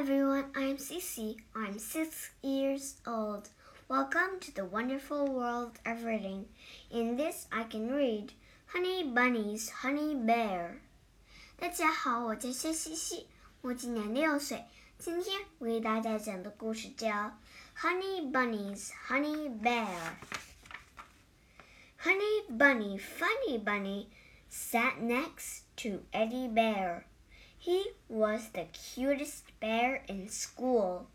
everyone, I'm Cece. I'm six years old. Welcome to the wonderful world of reading. In this, I can read Honey Bunny's Honey Bear. 大家好，我叫谢西西，我今年六岁。今天我给大家讲的故事叫《Honey Bunny's Honey Bear》。Honey Bunny, Funny Bunny, sat next to Eddie Bear. He was the cutest bear in school.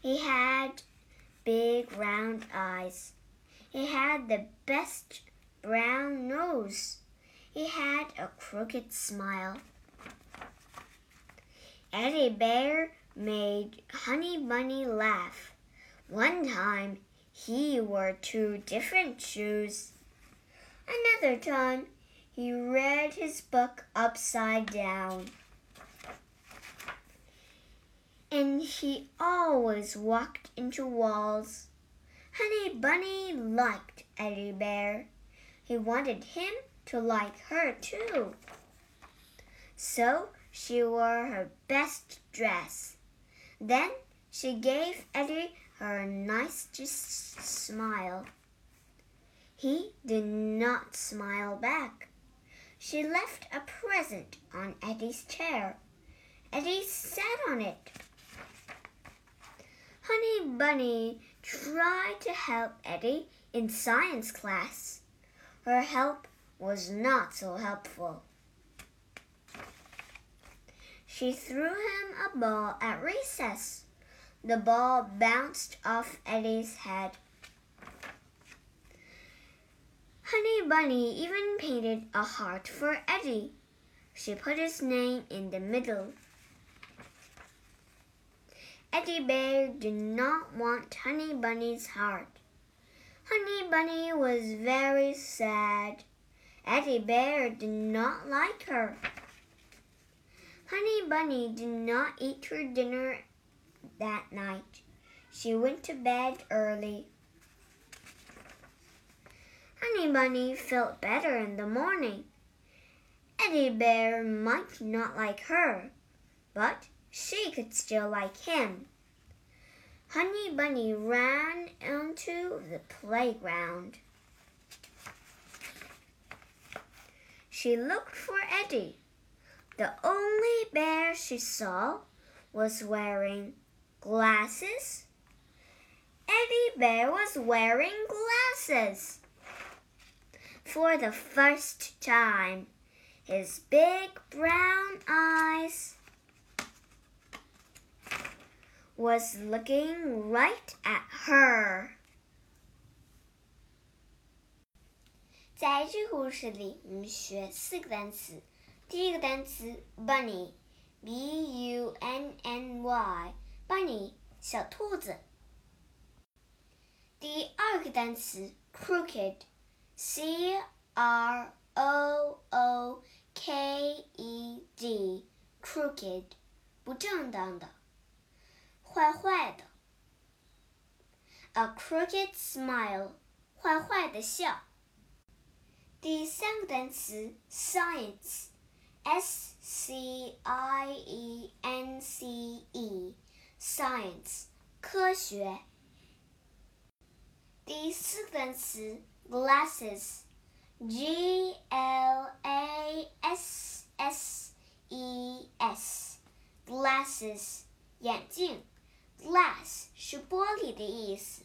He had big round eyes. He had the best brown nose. He had a crooked smile. Eddie Bear made Honey Bunny laugh. One time he wore two different shoes. Another time he read his book upside down. And he always walked into walls. Honey Bunny liked Eddie Bear. He wanted him to like her too. So she wore her best dress. Then she gave Eddie her nicest smile. He did not smile back. She left a present on Eddie's chair. Eddie sat on it. Honey Bunny tried to help Eddie in science class. Her help was not so helpful. She threw him a ball at recess. The ball bounced off Eddie's head. Honey Bunny even painted a heart for Eddie. She put his name in the middle. Eddie Bear did not want Honey Bunny's heart. Honey Bunny was very sad. Eddie Bear did not like her. Honey Bunny did not eat her dinner that night. She went to bed early. Honey Bunny felt better in the morning. Eddie Bear might not like her, but she could still like him. Honey Bunny ran onto the playground. She looked for Eddie. The only bear she saw was wearing glasses. Eddie Bear was wearing glasses for the first time. His big brown eyes was looking right at her. 在这个故事里，我们学四个单词。第一个单词 bunny，b u n n y，bunny 小兔子。第二个单词 crooked。 C R O O K E D，crooked，不正当的，坏坏的。A crooked smile，坏坏的笑。第三个单词 science，S C I E N C E，science，科学。 第四个单词。glasses G L A S S E S glasses 眼镜 glass 是玻璃的意思。